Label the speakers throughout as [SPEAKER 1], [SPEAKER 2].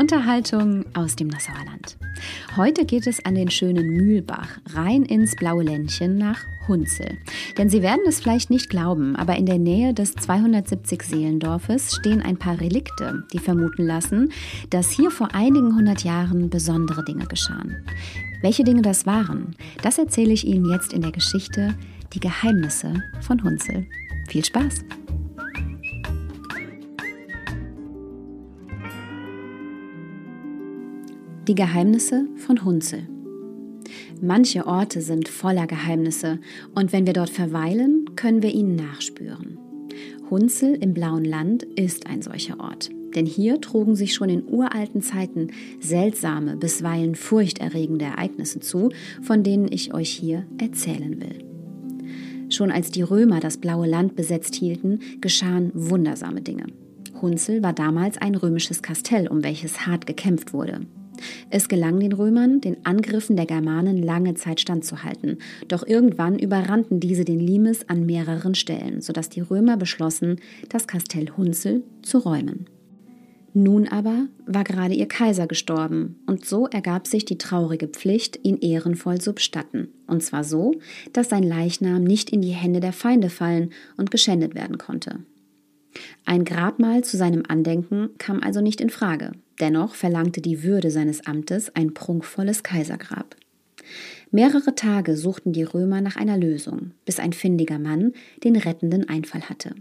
[SPEAKER 1] Unterhaltung aus dem Nassauer Land. Heute geht es an den schönen Mühlbach rein ins blaue Ländchen nach Hunzel. Denn Sie werden es vielleicht nicht glauben, aber in der Nähe des 270 Seelendorfes stehen ein paar Relikte, die vermuten lassen, dass hier vor einigen hundert Jahren besondere Dinge geschahen. Welche Dinge das waren, das erzähle ich Ihnen jetzt in der Geschichte Die Geheimnisse von Hunzel. Viel Spaß! Die Geheimnisse von Hunzel. Manche Orte sind voller Geheimnisse und wenn wir dort verweilen, können wir ihnen nachspüren. Hunzel im blauen Land ist ein solcher Ort, denn hier trugen sich schon in uralten Zeiten seltsame, bisweilen furchterregende Ereignisse zu, von denen ich euch hier erzählen will. Schon als die Römer das blaue Land besetzt hielten, geschahen wundersame Dinge. Hunzel war damals ein römisches Kastell, um welches hart gekämpft wurde. Es gelang den Römern, den Angriffen der Germanen lange Zeit standzuhalten, doch irgendwann überrannten diese den Limes an mehreren Stellen, sodass die Römer beschlossen, das Kastell Hunzel zu räumen. Nun aber war gerade ihr Kaiser gestorben, und so ergab sich die traurige Pflicht, ihn ehrenvoll zu bestatten, und zwar so, dass sein Leichnam nicht in die Hände der Feinde fallen und geschändet werden konnte. Ein Grabmal zu seinem Andenken kam also nicht in Frage. Dennoch verlangte die Würde seines Amtes ein prunkvolles Kaisergrab. Mehrere Tage suchten die Römer nach einer Lösung, bis ein findiger Mann den rettenden Einfall hatte.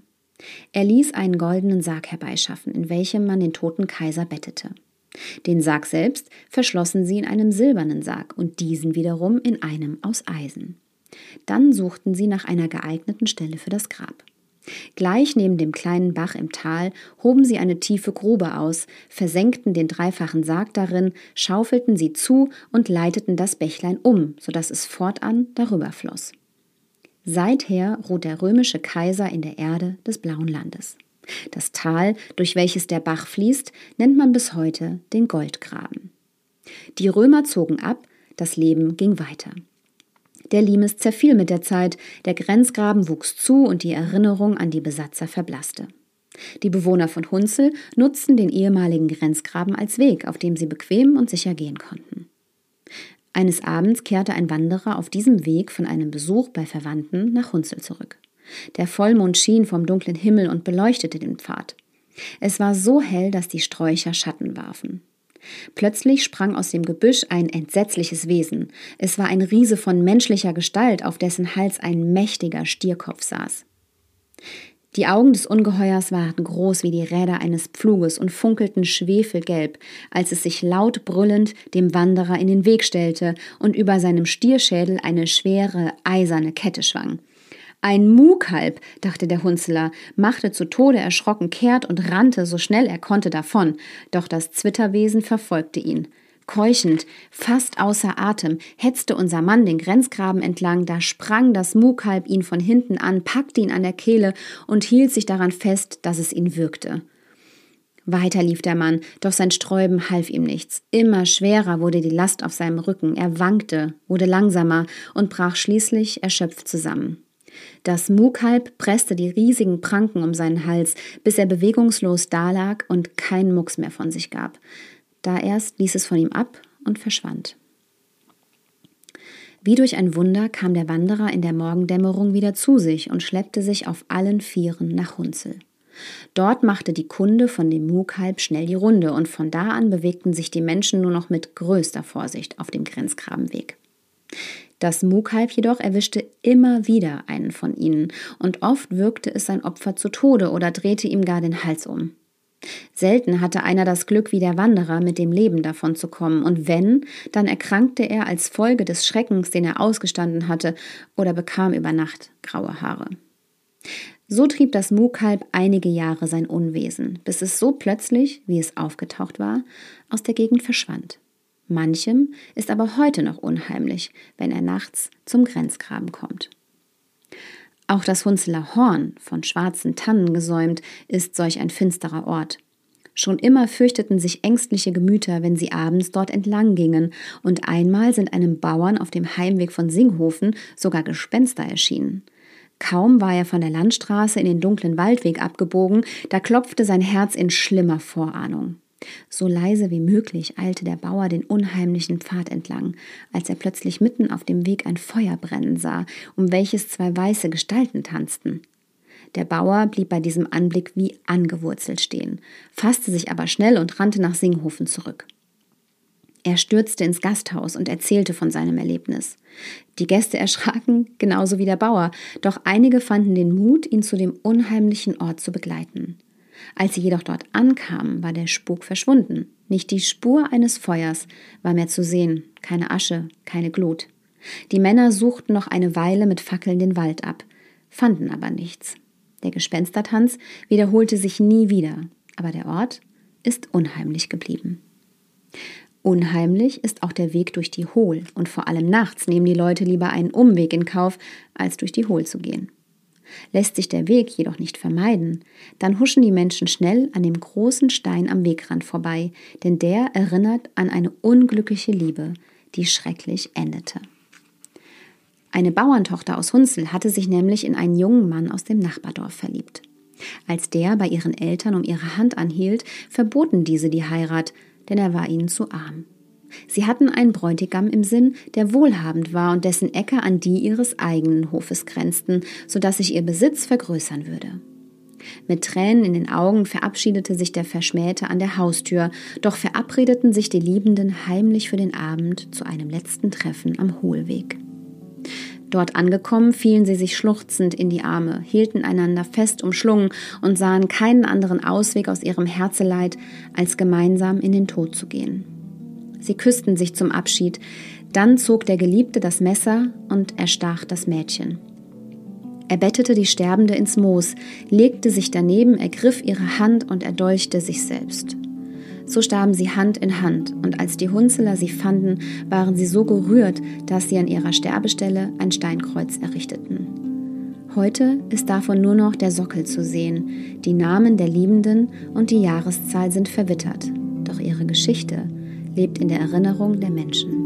[SPEAKER 1] Er ließ einen goldenen Sarg herbeischaffen, in welchem man den toten Kaiser bettete. Den Sarg selbst verschlossen sie in einem silbernen Sarg und diesen wiederum in einem aus Eisen. Dann suchten sie nach einer geeigneten Stelle für das Grab. Gleich neben dem kleinen Bach im Tal hoben sie eine tiefe Grube aus, versenkten den dreifachen Sarg darin, schaufelten sie zu und leiteten das Bächlein um, so dass es fortan darüber floss. Seither ruht der römische Kaiser in der Erde des blauen Landes. Das Tal, durch welches der Bach fließt, nennt man bis heute den Goldgraben. Die Römer zogen ab, das Leben ging weiter. Der Limes zerfiel mit der Zeit, der Grenzgraben wuchs zu und die Erinnerung an die Besatzer verblasste. Die Bewohner von Hunzel nutzten den ehemaligen Grenzgraben als Weg, auf dem sie bequem und sicher gehen konnten. Eines Abends kehrte ein Wanderer auf diesem Weg von einem Besuch bei Verwandten nach Hunzel zurück. Der Vollmond schien vom dunklen Himmel und beleuchtete den Pfad. Es war so hell, dass die Sträucher Schatten warfen. Plötzlich sprang aus dem Gebüsch ein entsetzliches Wesen. Es war ein Riese von menschlicher Gestalt, auf dessen Hals ein mächtiger Stierkopf saß. Die Augen des Ungeheuers waren groß wie die Räder eines Pfluges und funkelten schwefelgelb, als es sich laut brüllend dem Wanderer in den Weg stellte und über seinem Stierschädel eine schwere, eiserne Kette schwang. Ein Muhkalb, dachte der Hunzeler, machte zu Tode erschrocken kehrt und rannte so schnell er konnte davon, doch das Zwitterwesen verfolgte ihn. Keuchend, fast außer Atem, hetzte unser Mann den Grenzgraben entlang, da sprang das Muhkalb ihn von hinten an, packte ihn an der Kehle und hielt sich daran fest, dass es ihn würgte. Weiter lief der Mann, doch sein Sträuben half ihm nichts. Immer schwerer wurde die Last auf seinem Rücken, er wankte, wurde langsamer und brach schließlich erschöpft zusammen. Das Muhkalb presste die riesigen Pranken um seinen Hals, bis er bewegungslos dalag und keinen Mucks mehr von sich gab. Da erst ließ es von ihm ab und verschwand. Wie durch ein Wunder kam der Wanderer in der Morgendämmerung wieder zu sich und schleppte sich auf allen Vieren nach Hunzel. Dort machte die Kunde von dem Muhkalb schnell die Runde und von da an bewegten sich die Menschen nur noch mit größter Vorsicht auf dem Grenzgrabenweg. Das Mukalb jedoch erwischte immer wieder einen von ihnen, und oft wirkte es sein Opfer zu Tode oder drehte ihm gar den Hals um. Selten hatte einer das Glück wie der Wanderer, mit dem Leben davon zu kommen, und wenn, dann erkrankte er als Folge des Schreckens, den er ausgestanden hatte, oder bekam über Nacht graue Haare. So trieb das Mukalb einige Jahre sein Unwesen, bis es so plötzlich, wie es aufgetaucht war, aus der Gegend verschwand. Manchem ist aber heute noch unheimlich, wenn er nachts zum Grenzgraben kommt. Auch das Hunzeler Horn, von schwarzen Tannen gesäumt, ist solch ein finsterer Ort. Schon immer fürchteten sich ängstliche Gemüter, wenn sie abends dort entlang gingen, und einmal sind einem Bauern auf dem Heimweg von Singhofen sogar Gespenster erschienen. Kaum war er von der Landstraße in den dunklen Waldweg abgebogen, da klopfte sein Herz in schlimmer Vorahnung. So leise wie möglich eilte der Bauer den unheimlichen Pfad entlang, als er plötzlich mitten auf dem Weg ein Feuer brennen sah, um welches zwei weiße Gestalten tanzten. Der Bauer blieb bei diesem Anblick wie angewurzelt stehen, fasste sich aber schnell und rannte nach Singhofen zurück. Er stürzte ins Gasthaus und erzählte von seinem Erlebnis. Die Gäste erschraken, genauso wie der Bauer, doch einige fanden den Mut, ihn zu dem unheimlichen Ort zu begleiten. Als sie jedoch dort ankamen, war der Spuk verschwunden. Nicht die Spur eines Feuers war mehr zu sehen, keine Asche, keine Glut. Die Männer suchten noch eine Weile mit Fackeln den Wald ab, fanden aber nichts. Der Gespenstertanz wiederholte sich nie wieder, aber der Ort ist unheimlich geblieben. Unheimlich ist auch der Weg durch die Hohl und vor allem nachts nehmen die Leute lieber einen Umweg in Kauf, als durch die Hohl zu gehen. Lässt sich der Weg jedoch nicht vermeiden, dann huschen die Menschen schnell an dem großen Stein am Wegrand vorbei, denn der erinnert an eine unglückliche Liebe, die schrecklich endete. Eine Bauerntochter aus Hunzel hatte sich nämlich in einen jungen Mann aus dem Nachbardorf verliebt. Als der bei ihren Eltern um ihre Hand anhielt, verboten diese die Heirat, denn er war ihnen zu arm. Sie hatten einen Bräutigam im Sinn, der wohlhabend war und dessen Äcker an die ihres eigenen Hofes grenzten, so dass sich ihr Besitz vergrößern würde. Mit Tränen in den Augen verabschiedete sich der Verschmähte an der Haustür, doch verabredeten sich die Liebenden heimlich für den Abend zu einem letzten Treffen am Hohlweg. Dort angekommen, fielen sie sich schluchzend in die Arme, hielten einander fest umschlungen und sahen keinen anderen Ausweg aus ihrem Herzeleid, als gemeinsam in den Tod zu gehen. Sie küssten sich zum Abschied. Dann zog der Geliebte das Messer und erstach das Mädchen. Er bettete die Sterbende ins Moos, legte sich daneben, ergriff ihre Hand und erdolchte sich selbst. So starben sie Hand in Hand, und als die Hunzeler sie fanden, waren sie so gerührt, dass sie an ihrer Sterbestelle ein Steinkreuz errichteten. Heute ist davon nur noch der Sockel zu sehen, die Namen der Liebenden und die Jahreszahl sind verwittert, doch ihre Geschichte lebt in der Erinnerung der Menschen.